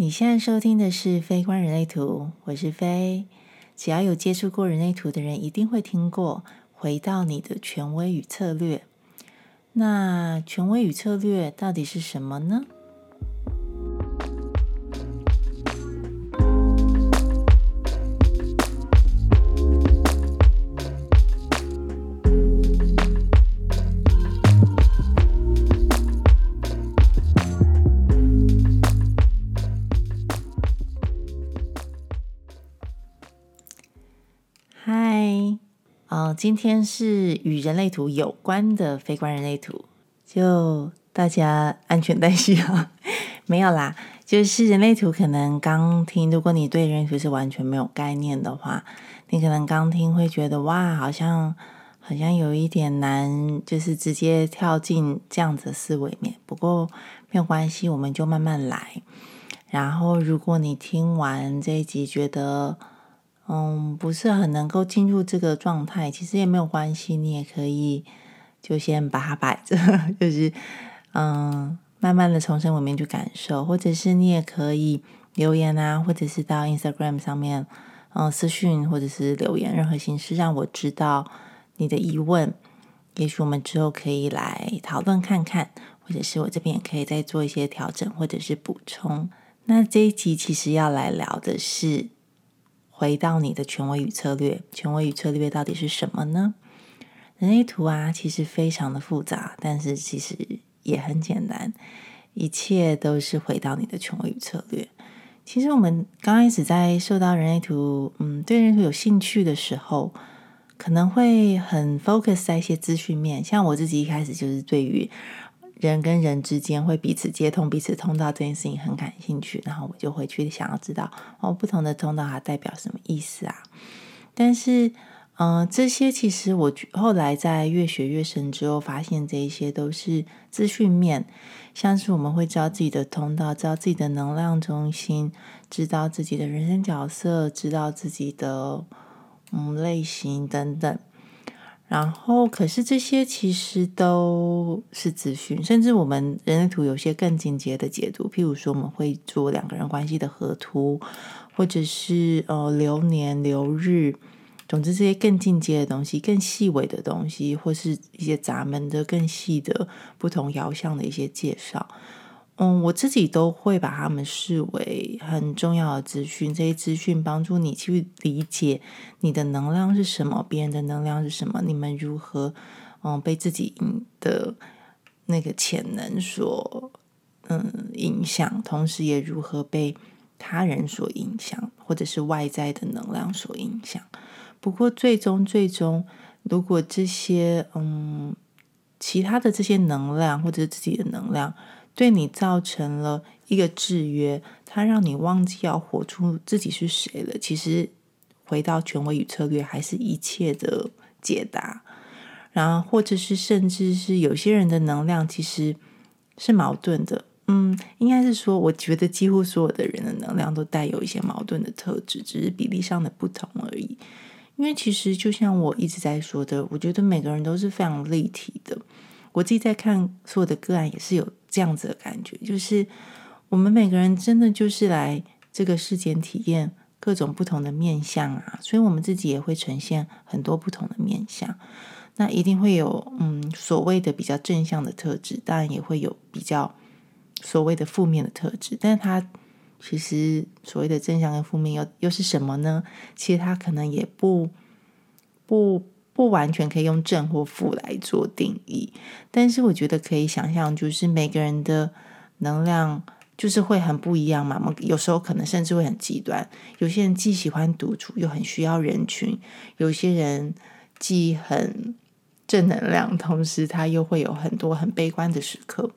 你现在收听的是《非观人类图》，我是飞。只要有接触过人类图的人，一定会听过“回到你的权威与策略”。那权威与策略到底是什么呢？今天是与人类图有关的非观人类图，就大家安全带系啊，没有啦，就是人类图可能刚听，如果你对人类图是完全没有概念的话，你可能刚听会觉得哇，好像好像有一点难，就是直接跳进这样子的思维面。不过没有关系，我们就慢慢来。然后如果你听完这一集觉得，嗯，不是很能够进入这个状态，其实也没有关系，你也可以就先把它摆着，就是嗯，慢慢的从生活面去感受，或者是你也可以留言啊，或者是到 Instagram 上面嗯私讯或者是留言，任何形式让我知道你的疑问，也许我们之后可以来讨论看看，或者是我这边也可以再做一些调整或者是补充。那这一集其实要来聊的是。回到你的权威与策略，权威与策略到底是什么呢？人类图啊，其实非常的复杂，但是其实也很简单，一切都是回到你的权威与策略。其实我们刚开始在受到人类图，嗯，对人类图有兴趣的时候，可能会很 focus 在一些资讯面，像我自己一开始就是对于。人跟人之间会彼此接通、彼此通道这件事情很感兴趣，然后我就会去想要知道哦，不同的通道它代表什么意思啊？但是，嗯，这些其实我后来在越学越深之后，发现这一些都是资讯面，像是我们会知道自己的通道，知道自己的能量中心，知道自己的人生角色，知道自己的嗯类型等等。然后，可是这些其实都是资讯，甚至我们人类图有些更进阶的解读，譬如说我们会做两个人关系的合图，或者是呃流年流日，总之这些更进阶的东西、更细微的东西，或是一些闸门的更细的不同爻象的一些介绍。嗯，我自己都会把他们视为很重要的资讯。这些资讯帮助你去理解你的能量是什么，别人的能量是什么，你们如何嗯被自己的那个潜能所嗯影响，同时也如何被他人所影响，或者是外在的能量所影响。不过最终最终，如果这些嗯其他的这些能量或者是自己的能量。对你造成了一个制约，它让你忘记要活出自己是谁了。其实回到权威与策略，还是一切的解答。然后，或者是甚至是有些人的能量其实是矛盾的。嗯，应该是说，我觉得几乎所有的人的能量都带有一些矛盾的特质，只是比例上的不同而已。因为其实就像我一直在说的，我觉得每个人都是非常立体的。我自己在看所有的个案，也是有这样子的感觉，就是我们每个人真的就是来这个世间体验各种不同的面相啊，所以我们自己也会呈现很多不同的面相。那一定会有嗯所谓的比较正向的特质，当然也会有比较所谓的负面的特质。但是它其实所谓的正向跟负面又又是什么呢？其实它可能也不不。不完全可以用正或负来做定义，但是我觉得可以想象，就是每个人的能量就是会很不一样嘛。有时候可能甚至会很极端，有些人既喜欢独处又很需要人群，有些人既很正能量，同时他又会有很多很悲观的时刻。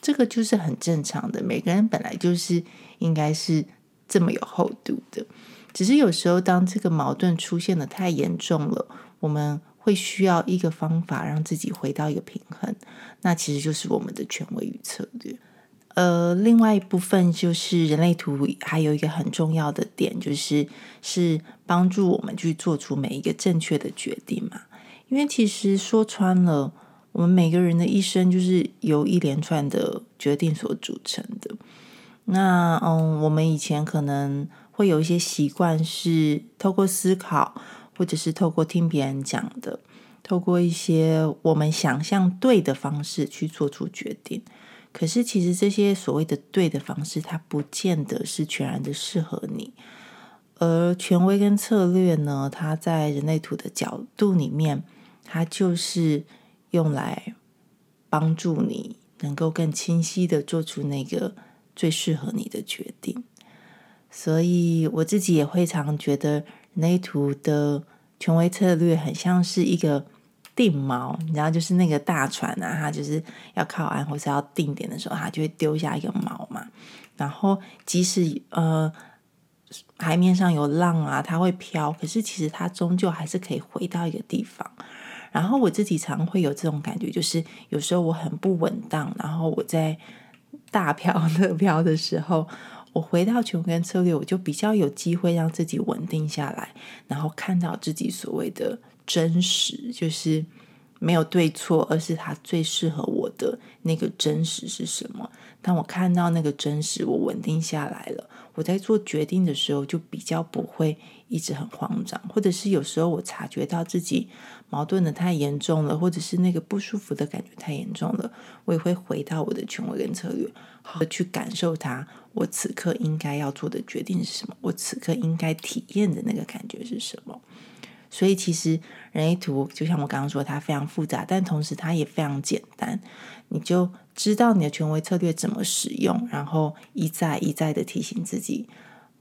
这个就是很正常的，每个人本来就是应该是这么有厚度的，只是有时候当这个矛盾出现的太严重了。我们会需要一个方法让自己回到一个平衡，那其实就是我们的权威与策略。呃，另外一部分就是人类图，还有一个很重要的点，就是是帮助我们去做出每一个正确的决定嘛。因为其实说穿了，我们每个人的一生就是由一连串的决定所组成的。那嗯，我们以前可能会有一些习惯，是透过思考，或者是透过听别人讲的，透过一些我们想象对的方式去做出决定。可是，其实这些所谓的对的方式，它不见得是全然的适合你。而权威跟策略呢，它在人类图的角度里面，它就是用来帮助你能够更清晰的做出那个最适合你的决定。所以，我自己也会常觉得人类图的权威策略很像是一个。定锚，你知道，就是那个大船啊，它就是要靠岸或是要定点的时候，它就会丢下一个锚嘛。然后，即使呃海面上有浪啊，它会飘，可是其实它终究还是可以回到一个地方。然后我自己常会有这种感觉，就是有时候我很不稳当，然后我在大 飘特飘的时候，我回到穷根策略，我就比较有机会让自己稳定下来，然后看到自己所谓的。真实就是没有对错，而是它最适合我的那个真实是什么？当我看到那个真实，我稳定下来了，我在做决定的时候就比较不会一直很慌张，或者是有时候我察觉到自己矛盾的太严重了，或者是那个不舒服的感觉太严重了，我也会回到我的权威跟策略，好去感受它。我此刻应该要做的决定是什么？我此刻应该体验的那个感觉是什么？所以其实人类图就像我刚刚说，它非常复杂，但同时它也非常简单。你就知道你的权威策略怎么使用，然后一再一再的提醒自己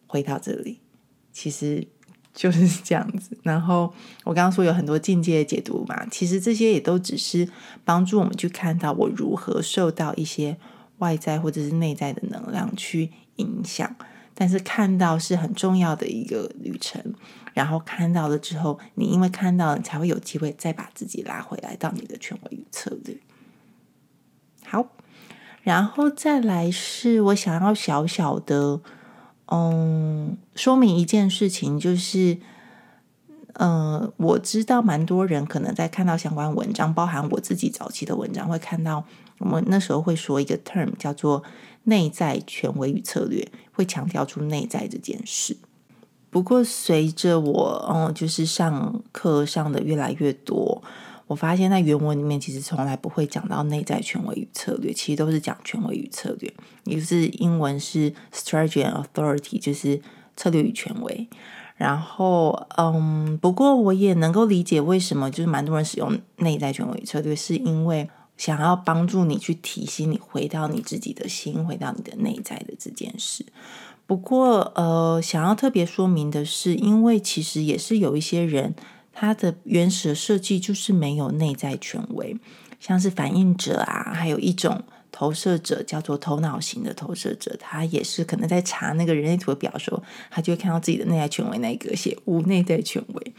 回到这里，其实就是这样子。然后我刚刚说有很多境界的解读嘛，其实这些也都只是帮助我们去看到我如何受到一些外在或者是内在的能量去影响。但是看到是很重要的一个旅程，然后看到了之后，你因为看到了，才会有机会再把自己拉回来到你的权威与策略。好，然后再来是我想要小小的，嗯，说明一件事情，就是，嗯，我知道蛮多人可能在看到相关文章，包含我自己早期的文章，会看到我们那时候会说一个 term 叫做。内在权威与策略会强调出内在这件事。不过，随着我嗯，就是上课上的越来越多，我发现在原文里面其实从来不会讲到内在权威与策略，其实都是讲权威与策略。也就是英文是 strategy and authority，就是策略与权威。然后，嗯，不过我也能够理解为什么就是蛮多人使用内在权威与策略，是因为。想要帮助你去提醒你回到你自己的心，回到你的内在的这件事。不过，呃，想要特别说明的是，因为其实也是有一些人，他的原始设计就是没有内在权威，像是反应者啊，还有一种投射者叫做头脑型的投射者，他也是可能在查那个人类图的表的时候，他就会看到自己的内在权威那一格写无内在权威。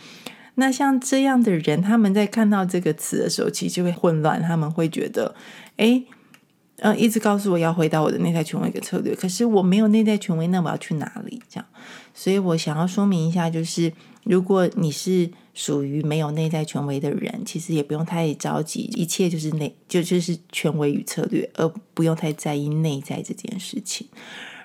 那像这样的人，他们在看到这个词的时候，其实就会混乱。他们会觉得，哎，嗯，一直告诉我要回到我的内在权威一个策略，可是我没有内在权威，那我要去哪里？这样，所以我想要说明一下，就是如果你是属于没有内在权威的人，其实也不用太着急，一切就是内就就是权威与策略，而不用太在意内在这件事情。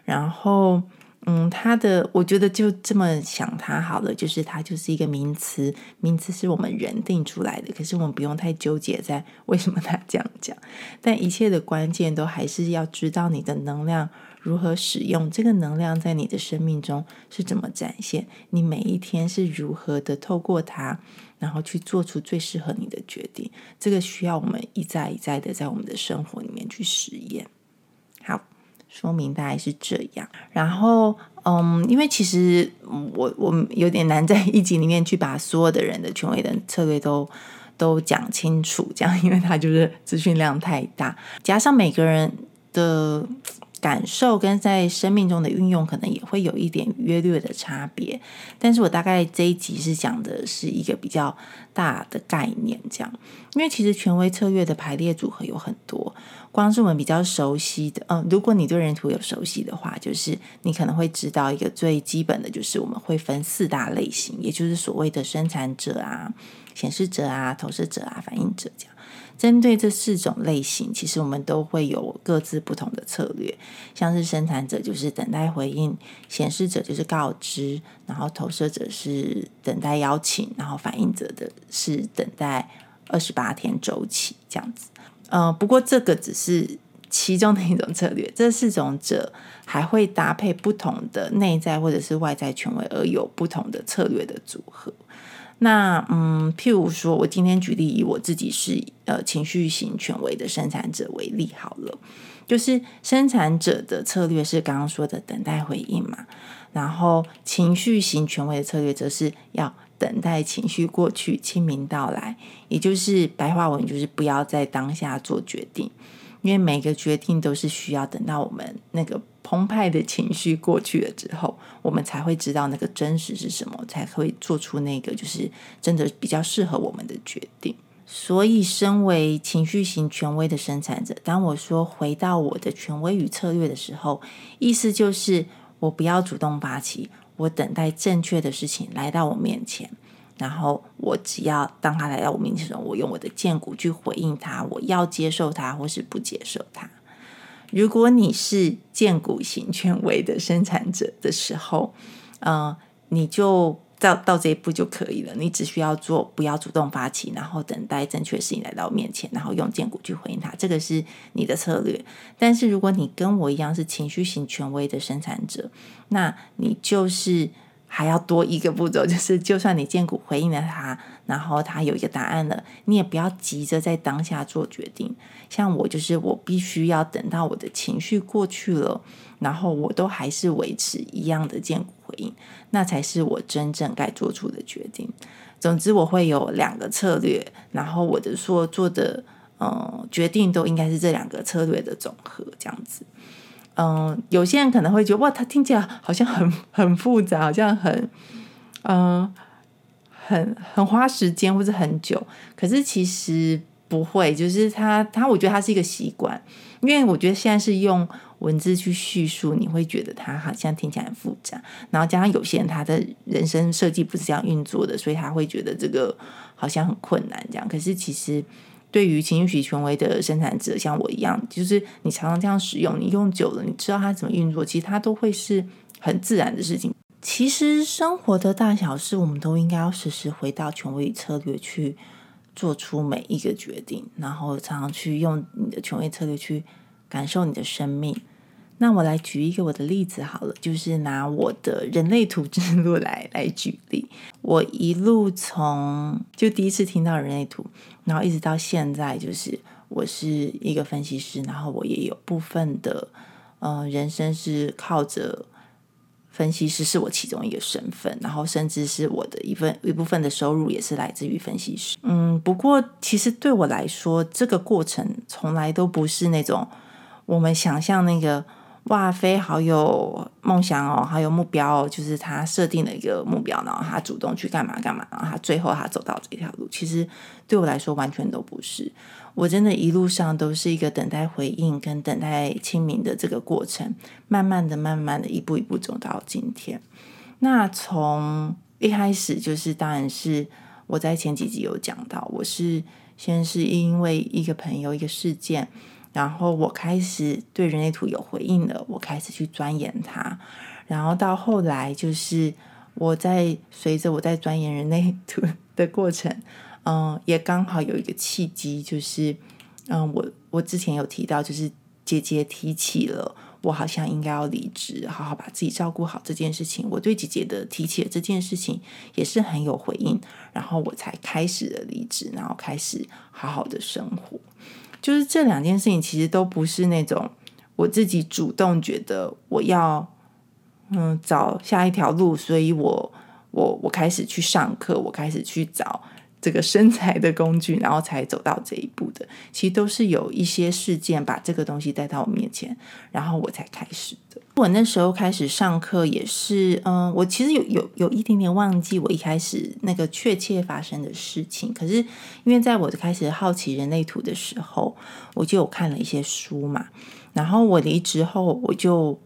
然后。嗯，它的我觉得就这么想它好了，就是它就是一个名词，名词是我们人定出来的，可是我们不用太纠结在为什么它这样讲。但一切的关键都还是要知道你的能量如何使用，这个能量在你的生命中是怎么展现，你每一天是如何的透过它，然后去做出最适合你的决定。这个需要我们一再一再的在我们的生活里面去实验。好。说明大概是这样，然后，嗯，因为其实我我有点难在一集里面去把所有的人的权威的策略都都讲清楚，这样，因为他就是资讯量太大，加上每个人的感受跟在生命中的运用，可能也会有一点约略的差别。但是我大概这一集是讲的是一个比较大的概念，这样，因为其实权威策略的排列组合有很多。光是我们比较熟悉的，嗯，如果你对人图有熟悉的话，就是你可能会知道一个最基本的就是我们会分四大类型，也就是所谓的生产者啊、显示者啊、投射者啊、反应者这样。针对这四种类型，其实我们都会有各自不同的策略。像是生产者就是等待回应，显示者就是告知，然后投射者是等待邀请，然后反应者的是等待二十八天周期这样子。呃，不过这个只是其中的一种策略，这四种者还会搭配不同的内在或者是外在权威，而有不同的策略的组合。那嗯，譬如说，我今天举例以我自己是呃情绪型权威的生产者为例好了，就是生产者的策略是刚刚说的等待回应嘛，然后情绪型权威的策略则是要等待情绪过去，清明到来，也就是白话文就是不要在当下做决定。因为每个决定都是需要等到我们那个澎湃的情绪过去了之后，我们才会知道那个真实是什么，才会做出那个就是真的比较适合我们的决定。所以，身为情绪型权威的生产者，当我说回到我的权威与策略的时候，意思就是我不要主动发起，我等待正确的事情来到我面前。然后我只要当他来到我面前时候，我用我的剑骨去回应他，我要接受他或是不接受他。如果你是剑骨型权威的生产者的时候，嗯，你就到到这一步就可以了。你只需要做，不要主动发起，然后等待正确事情来到面前，然后用剑骨去回应他。这个是你的策略。但是如果你跟我一样是情绪型权威的生产者，那你就是。还要多一个步骤，就是 就算你见骨回应了他，然后他有一个答案了，你也不要急着在当下做决定。像我，就是我必须要等到我的情绪过去了，然后我都还是维持一样的见骨回应，那才是我真正该做出的决定。总之，我会有两个策略，然后我的说做的嗯决定都应该是这两个策略的总和，这样子。嗯，有些人可能会觉得哇，他听起来好像很很复杂，好像很嗯很很花时间或者很久。可是其实不会，就是他他，我觉得他是一个习惯，因为我觉得现在是用文字去叙述，你会觉得他好像听起来很复杂。然后加上有些人他的人生设计不是这样运作的，所以他会觉得这个好像很困难这样。可是其实。对于情绪权威的生产者，像我一样，就是你常常这样使用，你用久了，你知道它怎么运作，其实它都会是很自然的事情。其实生活的大小事，我们都应该要时时回到权威策略去做出每一个决定，然后常常去用你的权威策略去感受你的生命。那我来举一个我的例子好了，就是拿我的人类图之路来来举例。我一路从就第一次听到人类图，然后一直到现在，就是我是一个分析师，然后我也有部分的呃人生是靠着分析师是我其中一个身份，然后甚至是我的一份一部分的收入也是来自于分析师。嗯，不过其实对我来说，这个过程从来都不是那种我们想象那个。哇，飞好有梦想哦，好有目标哦，就是他设定了一个目标，然后他主动去干嘛干嘛，然后他最后他走到这条路。其实对我来说完全都不是，我真的一路上都是一个等待回应跟等待清明的这个过程，慢慢的、慢慢的一步一步走到今天。那从一开始就是，当然是我在前几集有讲到，我是先是因为一个朋友一个事件。然后我开始对人类图有回应了，我开始去钻研它，然后到后来就是我在随着我在钻研人类图的过程，嗯，也刚好有一个契机，就是嗯，我我之前有提到，就是姐姐提起了我好像应该要离职，好好把自己照顾好这件事情，我对姐姐的提起的这件事情也是很有回应，然后我才开始了离职，然后开始好好的生活。就是这两件事情，其实都不是那种我自己主动觉得我要嗯找下一条路，所以我我我开始去上课，我开始去找这个身材的工具，然后才走到这一步的。其实都是有一些事件把这个东西带到我面前，然后我才开始的。我那时候开始上课也是，嗯，我其实有有有一点点忘记我一开始那个确切发生的事情。可是因为在我开始好奇人类图的时候，我就有看了一些书嘛。然后我离职后，我就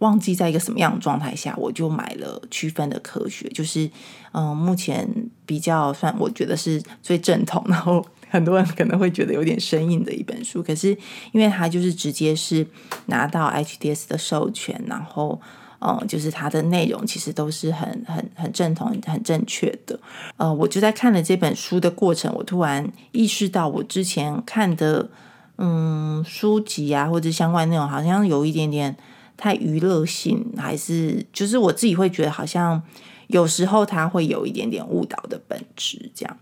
忘记在一个什么样的状态下，我就买了区分的科学，就是嗯，目前比较算我觉得是最正统，然后很多人可能会觉得有点生硬的一本书。可是因为它就是直接是拿到 HDS 的授权，然后嗯，就是它的内容其实都是很很很正统、很正确的。呃，我就在看了这本书的过程，我突然意识到我之前看的嗯书籍啊或者相关内容，好像有一点点太娱乐性，还是就是我自己会觉得好像。有时候它会有一点点误导的本质，这样。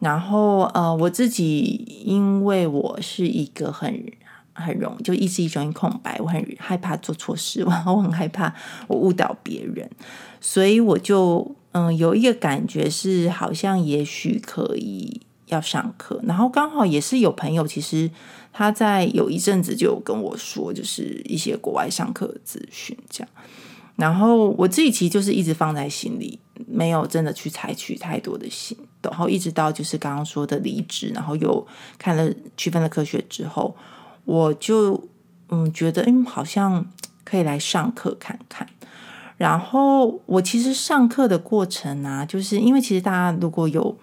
然后呃，我自己因为我是一个很很容易就意志力容易空白，我很害怕做错事，然后我很害怕我误导别人，所以我就嗯有一个感觉是好像也许可以要上课，然后刚好也是有朋友，其实他在有一阵子就跟我说，就是一些国外上课的资讯这样。然后我自己其实就是一直放在心里，没有真的去采取太多的行动。然后一直到就是刚刚说的离职，然后又看了区分的科学之后，我就嗯觉得嗯好像可以来上课看看。然后我其实上课的过程啊，就是因为其实大家如果有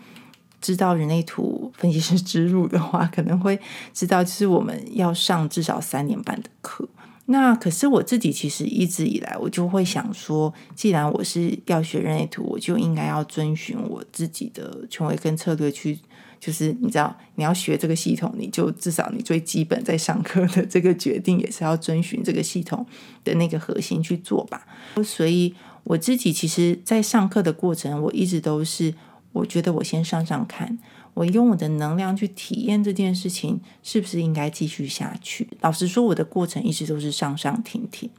知道人类图分析师之路的话，可能会知道，就是我们要上至少三年半的课。那可是我自己其实一直以来，我就会想说，既然我是要学人类图，我就应该要遵循我自己的权威跟策略去，就是你知道，你要学这个系统，你就至少你最基本在上课的这个决定，也是要遵循这个系统的那个核心去做吧。所以我自己其实，在上课的过程，我一直都是，我觉得我先上上看。我用我的能量去体验这件事情，是不是应该继续下去？老实说，我的过程一直都是上上停停。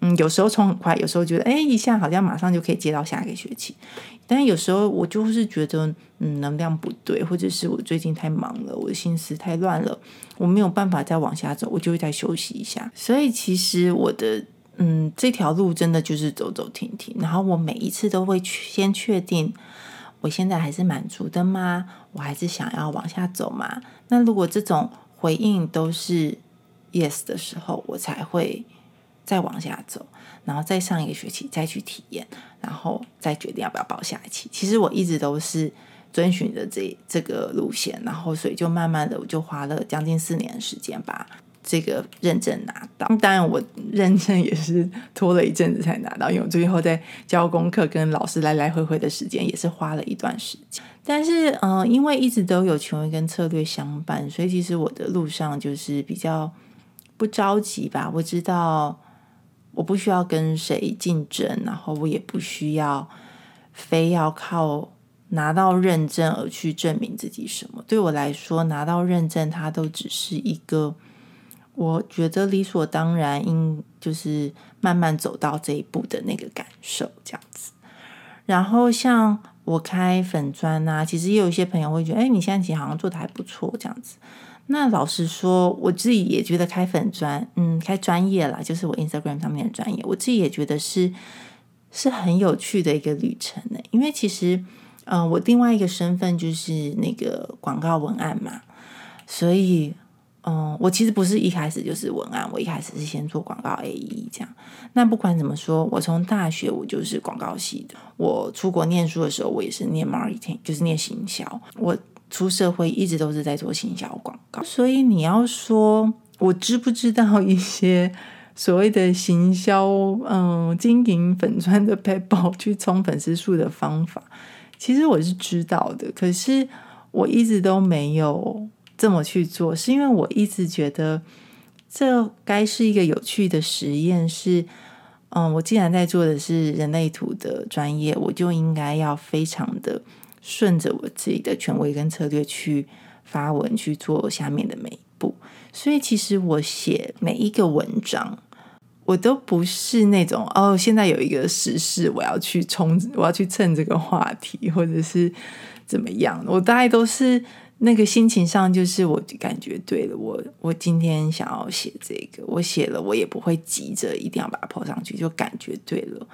嗯，有时候冲很快，有时候觉得哎，一下好像马上就可以接到下一个学期。但有时候我就是觉得，嗯，能量不对，或者是我最近太忙了，我的心思太乱了，我没有办法再往下走，我就会再休息一下。所以其实我的嗯这条路真的就是走走停停，然后我每一次都会先确定。我现在还是满足的吗？我还是想要往下走吗？那如果这种回应都是 yes 的时候，我才会再往下走，然后再上一个学期再去体验，然后再决定要不要报下一期。其实我一直都是遵循着这这个路线，然后所以就慢慢的我就花了将近四年时间吧。这个认证拿到，当然我认证也是拖了一阵子才拿到，因为我最后在教功课跟老师来来回回的时间也是花了一段时间。但是，嗯，因为一直都有权威跟策略相伴，所以其实我的路上就是比较不着急吧。我知道我不需要跟谁竞争，然后我也不需要非要靠拿到认证而去证明自己什么。对我来说，拿到认证它都只是一个。我觉得理所当然，应就是慢慢走到这一步的那个感受这样子。然后像我开粉砖啊，其实也有一些朋友会觉得，哎，你现在其实好像做的还不错这样子。那老实说，我自己也觉得开粉砖，嗯，开专业啦，就是我 Instagram 上面的专业，我自己也觉得是是很有趣的一个旅程呢。因为其实，嗯，我另外一个身份就是那个广告文案嘛，所以。嗯，我其实不是一开始就是文案，我一开始是先做广告 A E 这样。那不管怎么说，我从大学我就是广告系的。我出国念书的时候，我也是念 marketing，就是念行销。我出社会一直都是在做行销广告。所以你要说我知不知道一些所谓的行销，嗯，经营粉砖的 paper 去冲粉丝数的方法，其实我是知道的。可是我一直都没有。这么去做，是因为我一直觉得这该是一个有趣的实验。是，嗯，我既然在做的是人类图的专业，我就应该要非常的顺着我自己的权威跟策略去发文去做下面的每一步。所以，其实我写每一个文章，我都不是那种哦，现在有一个时事，我要去冲，我要去蹭这个话题，或者是怎么样。我大概都是。那个心情上，就是我感觉对了，我我今天想要写这个，我写了，我也不会急着一定要把它抛上去，就感觉对了。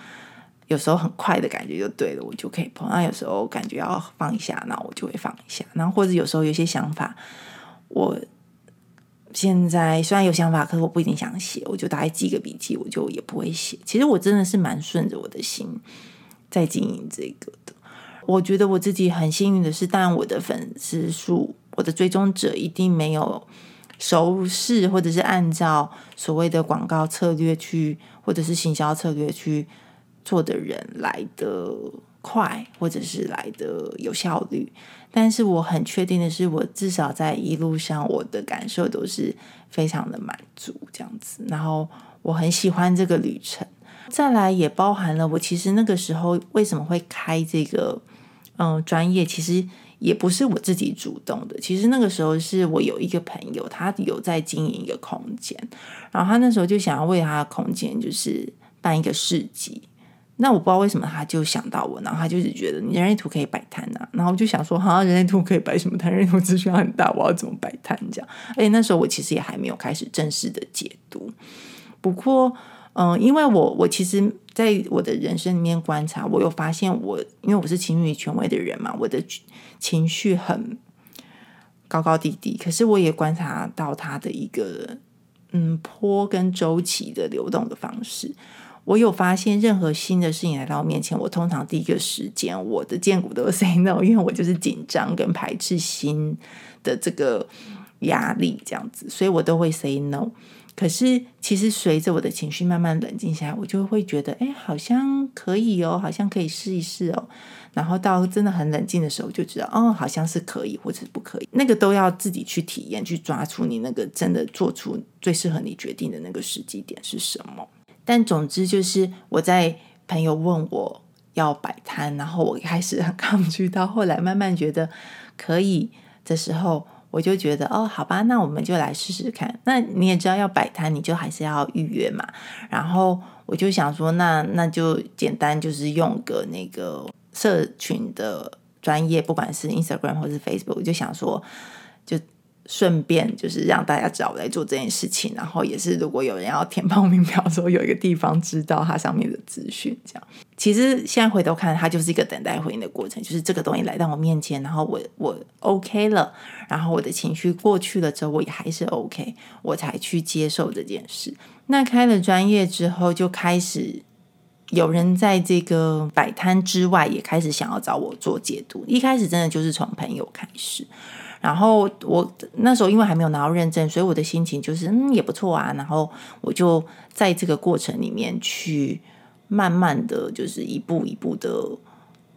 有时候很快的感觉就对了，我就可以抛。那有时候感觉要放一下，那我就会放一下。然后或者有时候有些想法，我现在虽然有想法，可是我不一定想写，我就大概记个笔记，我就也不会写。其实我真的是蛮顺着我的心在经营这个的。我觉得我自己很幸运的是，但我的粉丝数我的追踪者一定没有熟视或者是按照所谓的广告策略去，或者是行销策略去做的人来的快，或者是来的有效率。但是我很确定的是，我至少在一路上，我的感受都是非常的满足，这样子。然后我很喜欢这个旅程。再来也包含了我其实那个时候为什么会开这个嗯专业，其实也不是我自己主动的。其实那个时候是我有一个朋友，他有在经营一个空间，然后他那时候就想要为他的空间就是办一个市集。那我不知道为什么他就想到我，然后他就是觉得你人类图可以摆摊呐，然后我就想说，好像，人类图可以摆什么摊？人类图资讯很大，我要怎么摆摊？这样，而且那时候我其实也还没有开始正式的解读。不过，嗯，因为我我其实在我的人生里面观察，我有发现，我因为我是情绪权威的人嘛，我的情绪很高高低低，可是我也观察到他的一个嗯坡跟周期的流动的方式。我有发现，任何新的事情来到我面前，我通常第一个时间，我的荐股都 say no，因为我就是紧张跟排斥新的这个压力这样子，所以我都会 say no。可是其实随着我的情绪慢慢冷静下来，我就会觉得，哎，好像可以哦，好像可以试一试哦。然后到真的很冷静的时候，就知道，哦，好像是可以或者是不可以，那个都要自己去体验，去抓出你那个真的做出最适合你决定的那个时机点是什么。但总之就是我在朋友问我要摆摊，然后我开始很 抗拒，到后来慢慢觉得可以的时候，我就觉得哦，好吧，那我们就来试试看。那你也知道要摆摊，你就还是要预约嘛。然后我就想说，那那就简单，就是用个那个社群的专业，不管是 Instagram 或是 Facebook，我就想说。顺便就是让大家知道我在做这件事情，然后也是如果有人要填报名表的时候，有一个地方知道它上面的资讯。这样，其实现在回头看，它就是一个等待回应的过程，就是这个东西来到我面前，然后我我 OK 了，然后我的情绪过去了之后，我也还是 OK，我才去接受这件事。那开了专业之后，就开始有人在这个摆摊之外，也开始想要找我做解读。一开始真的就是从朋友开始。然后我那时候因为还没有拿到认证，所以我的心情就是嗯也不错啊。然后我就在这个过程里面去慢慢的就是一步一步的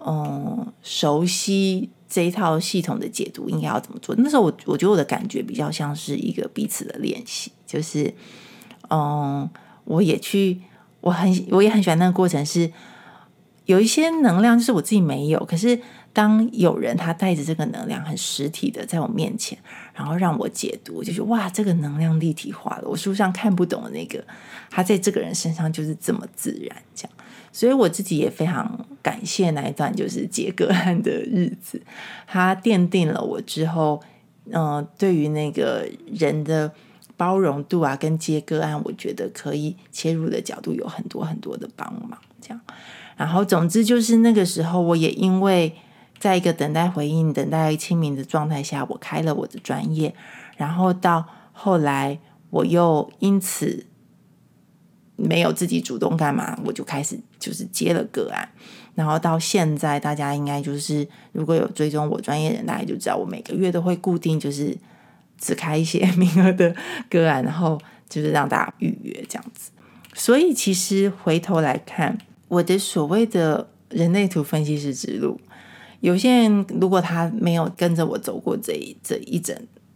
嗯熟悉这一套系统的解读应该要怎么做。那时候我我觉得我的感觉比较像是一个彼此的练习，就是嗯我也去我很我也很喜欢那个过程，是有一些能量就是我自己没有，可是。当有人他带着这个能量很实体的在我面前，然后让我解读，就是哇，这个能量立体化了。我书上看不懂的那个，他在这个人身上就是这么自然，这样。所以我自己也非常感谢那一段就是接个案的日子，他奠定了我之后，嗯，对于那个人的包容度啊，跟接个案，我觉得可以切入的角度有很多很多的帮忙，这样。然后总之就是那个时候，我也因为。在一个等待回应、等待清明的状态下，我开了我的专业，然后到后来，我又因此没有自己主动干嘛，我就开始就是接了个案，然后到现在，大家应该就是如果有追踪我专业人，大家就知道我每个月都会固定就是只开一些 名额的个案，然后就是让大家预约这样子。所以其实回头来看，我的所谓的人类图分析师之路。有些人如果他没有跟着我走过这一这一整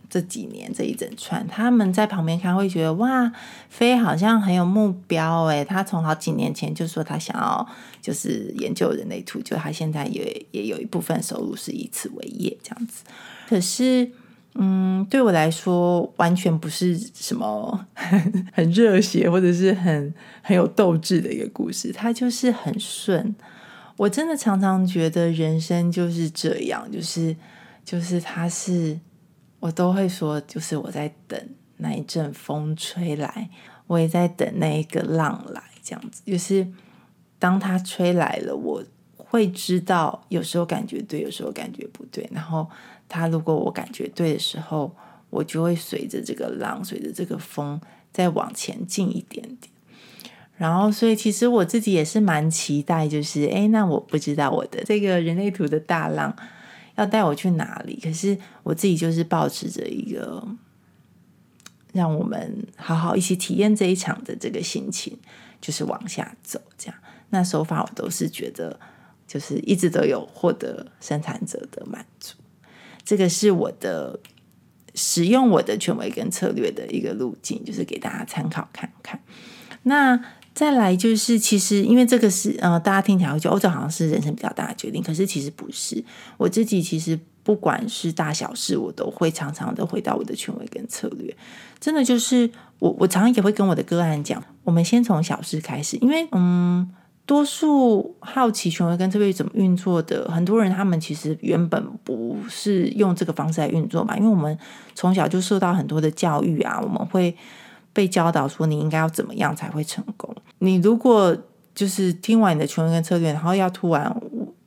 这几年这一整串，他们在旁边看会觉得哇，飞好像很有目标诶，他从好几年前就说他想要就是研究人类图，就他现在也也有一部分收入是以此为业这样子。可是，嗯，对我来说完全不是什么 很热血或者是很很有斗志的一个故事，它就是很顺。我真的常常觉得人生就是这样，就是就是他是我都会说，就是我在等那一阵风吹来，我也在等那一个浪来，这样子。就是当他吹来了，我会知道，有时候感觉对，有时候感觉不对。然后他如果我感觉对的时候，我就会随着这个浪，随着这个风再往前进一点点。然后，所以其实我自己也是蛮期待，就是哎，那我不知道我的这个人类图的大浪要带我去哪里，可是我自己就是保持着一个让我们好好一起体验这一场的这个心情，就是往下走。这样，那手法我都是觉得，就是一直都有获得生产者的满足。这个是我的使用我的权威跟策略的一个路径，就是给大家参考看看。那再来就是，其实因为这个是呃，大家听起来会觉得欧洲好像是人生比较大的决定，可是其实不是。我自己其实不管是大小事，我都会常常的回到我的权威跟策略。真的就是我我常常也会跟我的个案讲，我们先从小事开始，因为嗯。多数好奇权威跟策略怎么运作的，很多人他们其实原本不是用这个方式来运作嘛，因为我们从小就受到很多的教育啊，我们会被教导说你应该要怎么样才会成功。你如果就是听完你的权威跟策略，然后要突然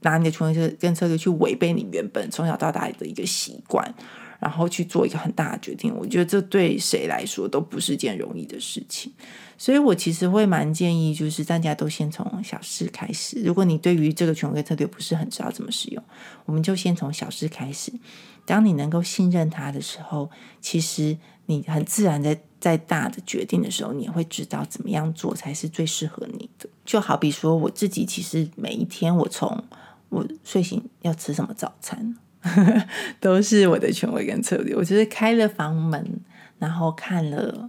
拿你的权威跟策略去违背你原本从小到大的一个习惯。然后去做一个很大的决定，我觉得这对谁来说都不是件容易的事情，所以我其实会蛮建议，就是大家都先从小事开始。如果你对于这个权威策略不是很知道怎么使用，我们就先从小事开始。当你能够信任他的时候，其实你很自然的在大的决定的时候，你也会知道怎么样做才是最适合你的。就好比说我自己，其实每一天我从我睡醒要吃什么早餐。都是我的权威跟策略。我就是开了房门，然后看了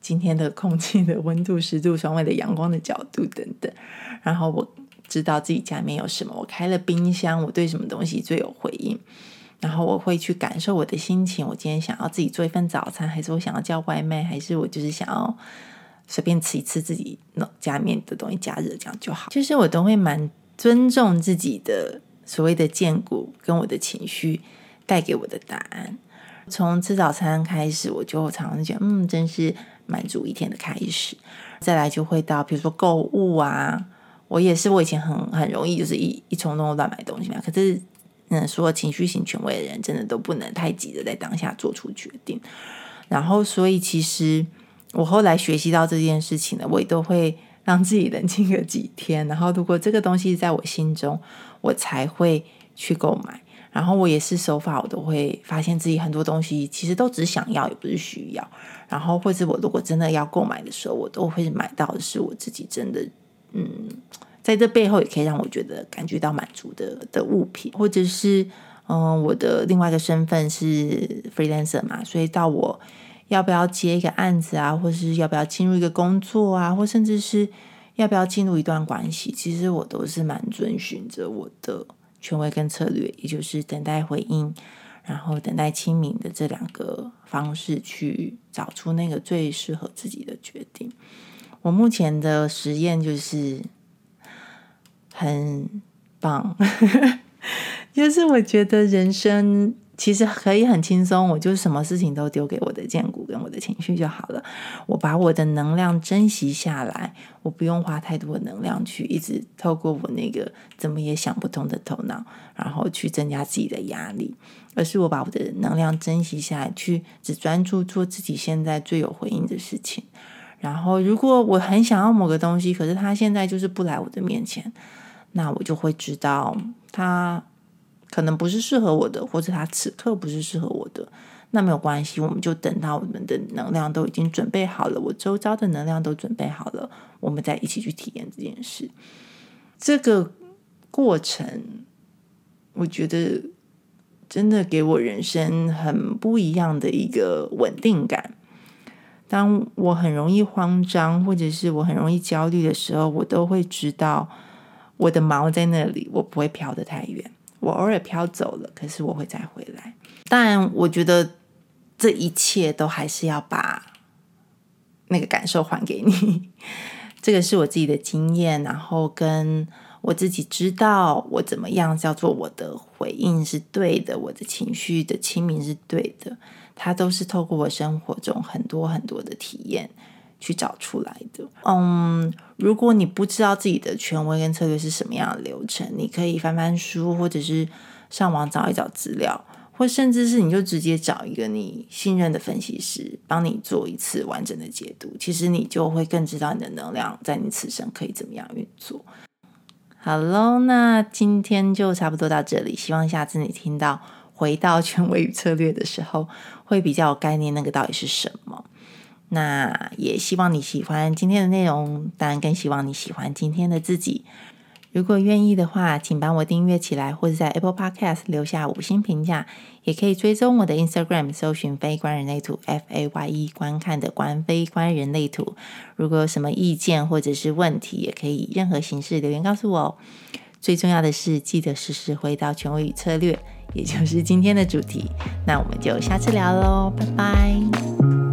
今天的空气的温度、湿度、窗外的阳光的角度等等。然后我知道自己家里面有什么。我开了冰箱，我对什么东西最有回应。然后我会去感受我的心情。我今天想要自己做一份早餐，还是我想要叫外卖，还是我就是想要随便吃一次自己那家里面的东西加热这样就好。其实我都会蛮尊重自己的。所谓的建骨跟我的情绪带给我的答案，从吃早餐开始，我就常常觉得，嗯，真是满足一天的开始。再来就会到，比如说购物啊，我也是，我以前很很容易就是一一冲动乱买东西嘛。可是，嗯，说情绪型权威的人，真的都不能太急着在当下做出决定。然后，所以其实我后来学习到这件事情呢，我也都会。让自己冷静个几天，然后如果这个东西在我心中，我才会去购买。然后我也是手法，我都会发现自己很多东西其实都只想要，也不是需要。然后或者我如果真的要购买的时候，我都会买到的是我自己真的嗯，在这背后也可以让我觉得感觉到满足的的物品，或者是嗯，我的另外一个身份是 freelancer 嘛，所以到我。要不要接一个案子啊，或是要不要进入一个工作啊，或甚至是要不要进入一段关系，其实我都是蛮遵循着我的权威跟策略，也就是等待回应，然后等待清明的这两个方式去找出那个最适合自己的决定。我目前的实验就是很棒，就是我觉得人生。其实可以很轻松，我就什么事情都丢给我的剑骨跟我的情绪就好了。我把我的能量珍惜下来，我不用花太多的能量去一直透过我那个怎么也想不通的头脑，然后去增加自己的压力，而是我把我的能量珍惜下来，去只专注做自己现在最有回应的事情。然后，如果我很想要某个东西，可是他现在就是不来我的面前，那我就会知道他。可能不是适合我的，或者他此刻不是适合我的，那没有关系，我们就等到我们的能量都已经准备好了，我周遭的能量都准备好了，我们再一起去体验这件事。这个过程，我觉得真的给我人生很不一样的一个稳定感。当我很容易慌张，或者是我很容易焦虑的时候，我都会知道我的锚在那里，我不会飘得太远。我偶尔飘走了，可是我会再回来。但，我觉得这一切都还是要把那个感受还给你。这个是我自己的经验，然后跟我自己知道我怎么样叫做我的回应是对的，我的情绪的清明是对的。它都是透过我生活中很多很多的体验。去找出来的。嗯，如果你不知道自己的权威跟策略是什么样的流程，你可以翻翻书，或者是上网找一找资料，或甚至是你就直接找一个你信任的分析师，帮你做一次完整的解读。其实你就会更知道你的能量在你此生可以怎么样运作。好喽，那今天就差不多到这里。希望下次你听到回到权威与策略的时候，会比较有概念，那个到底是什么。那也希望你喜欢今天的内容，当然更希望你喜欢今天的自己。如果愿意的话，请帮我订阅起来，或者在 Apple Podcast 留下五星评价，也可以追踪我的 Instagram，搜寻“非观人类图 ”（F A Y E） 观看的观非观人类图。如果有什么意见或者是问题，也可以任何形式留言告诉我哦。最重要的是，记得时时回到权威与策略，也就是今天的主题。那我们就下次聊喽，拜拜。